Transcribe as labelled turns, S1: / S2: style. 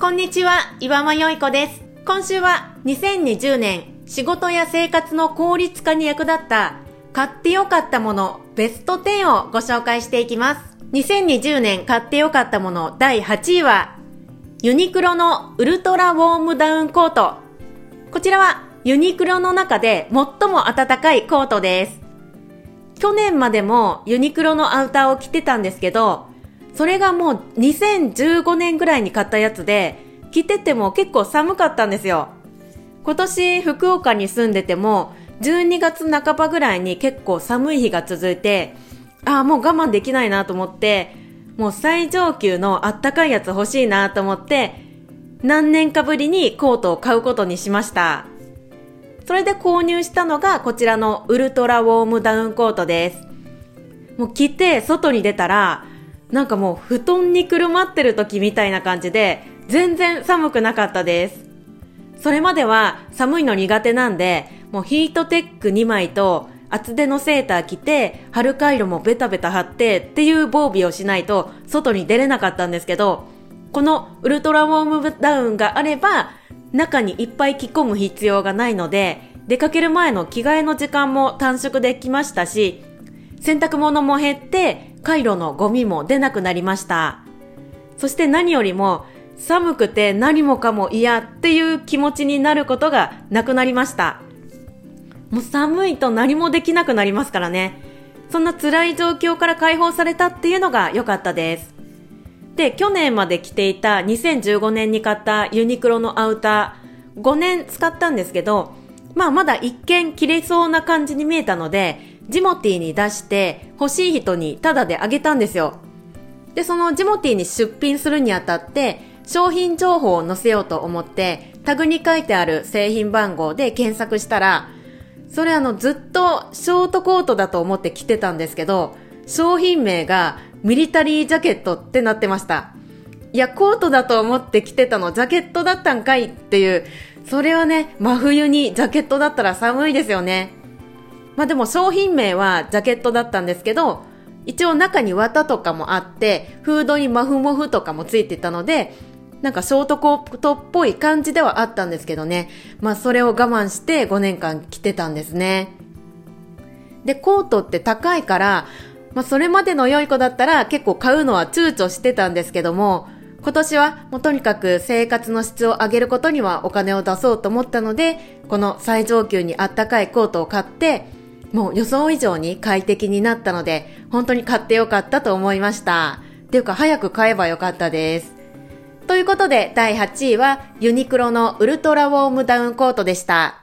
S1: こんにちは、岩間よいこです。今週は2020年仕事や生活の効率化に役立った買ってよかったものベスト10をご紹介していきます。2020年買ってよかったもの第8位はユニクロのウルトラウォームダウンコート。こちらはユニクロの中で最も暖かいコートです。去年までもユニクロのアウターを着てたんですけど、それがもう2015年ぐらいに買ったやつで、着てても結構寒かったんですよ。今年福岡に住んでても、12月半ばぐらいに結構寒い日が続いて、ああ、もう我慢できないなと思って、もう最上級のあったかいやつ欲しいなと思って、何年かぶりにコートを買うことにしました。それで購入したのがこちらのウルトラウォームダウンコートです。もう着て外に出たら、なんかもう布団にくるまってる時みたいな感じで、全然寒くなかったです。それまでは寒いの苦手なんで、もうヒートテック2枚と厚手のセーター着て、春カイロもベタベタ貼ってっていう防備をしないと外に出れなかったんですけど、このウルトラウォームダウンがあれば、中にいっぱい着込む必要がないので、出かける前の着替えの時間も短縮できましたし、洗濯物も減って、カイロのゴミも出なくなりました。そして何よりも、寒くて何もかも嫌っていう気持ちになることがなくなりました。もう寒いと何もできなくなりますからね。そんな辛い状況から解放されたっていうのが良かったです。で、去年まで着ていた2015年に買ったユニクロのアウター、5年使ったんですけど、まあまだ一見着れそうな感じに見えたので、ジモティーに出して欲しい人にタダであげたんですよ。で、そのジモティーに出品するにあたって、商品情報を載せようと思って、タグに書いてある製品番号で検索したら、それあのずっとショートコートだと思って着てたんですけど、商品名がミリタリージャケットってなってました。いや、コートだと思って着てたの、ジャケットだったんかいっていう、それはね、真冬にジャケットだったら寒いですよね。まあでも商品名はジャケットだったんですけど、一応中に綿とかもあって、フードにマフモフとかもついてたので、なんかショートコートっぽい感じではあったんですけどね。まあそれを我慢して5年間着てたんですね。で、コートって高いから、まあ、それまでの良い子だったら結構買うのは躊躇してたんですけども、今年はもうとにかく生活の質を上げることにはお金を出そうと思ったので、この最上級にあったかいコートを買って、もう予想以上に快適になったので、本当に買ってよかったと思いました。っていうか早く買えばよかったです。ということで第8位はユニクロのウルトラウォームダウンコートでした。